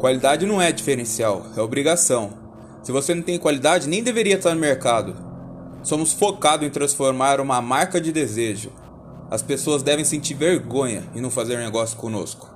Qualidade não é diferencial, é obrigação. Se você não tem qualidade, nem deveria estar no mercado. Somos focados em transformar uma marca de desejo. As pessoas devem sentir vergonha em não fazer negócio conosco.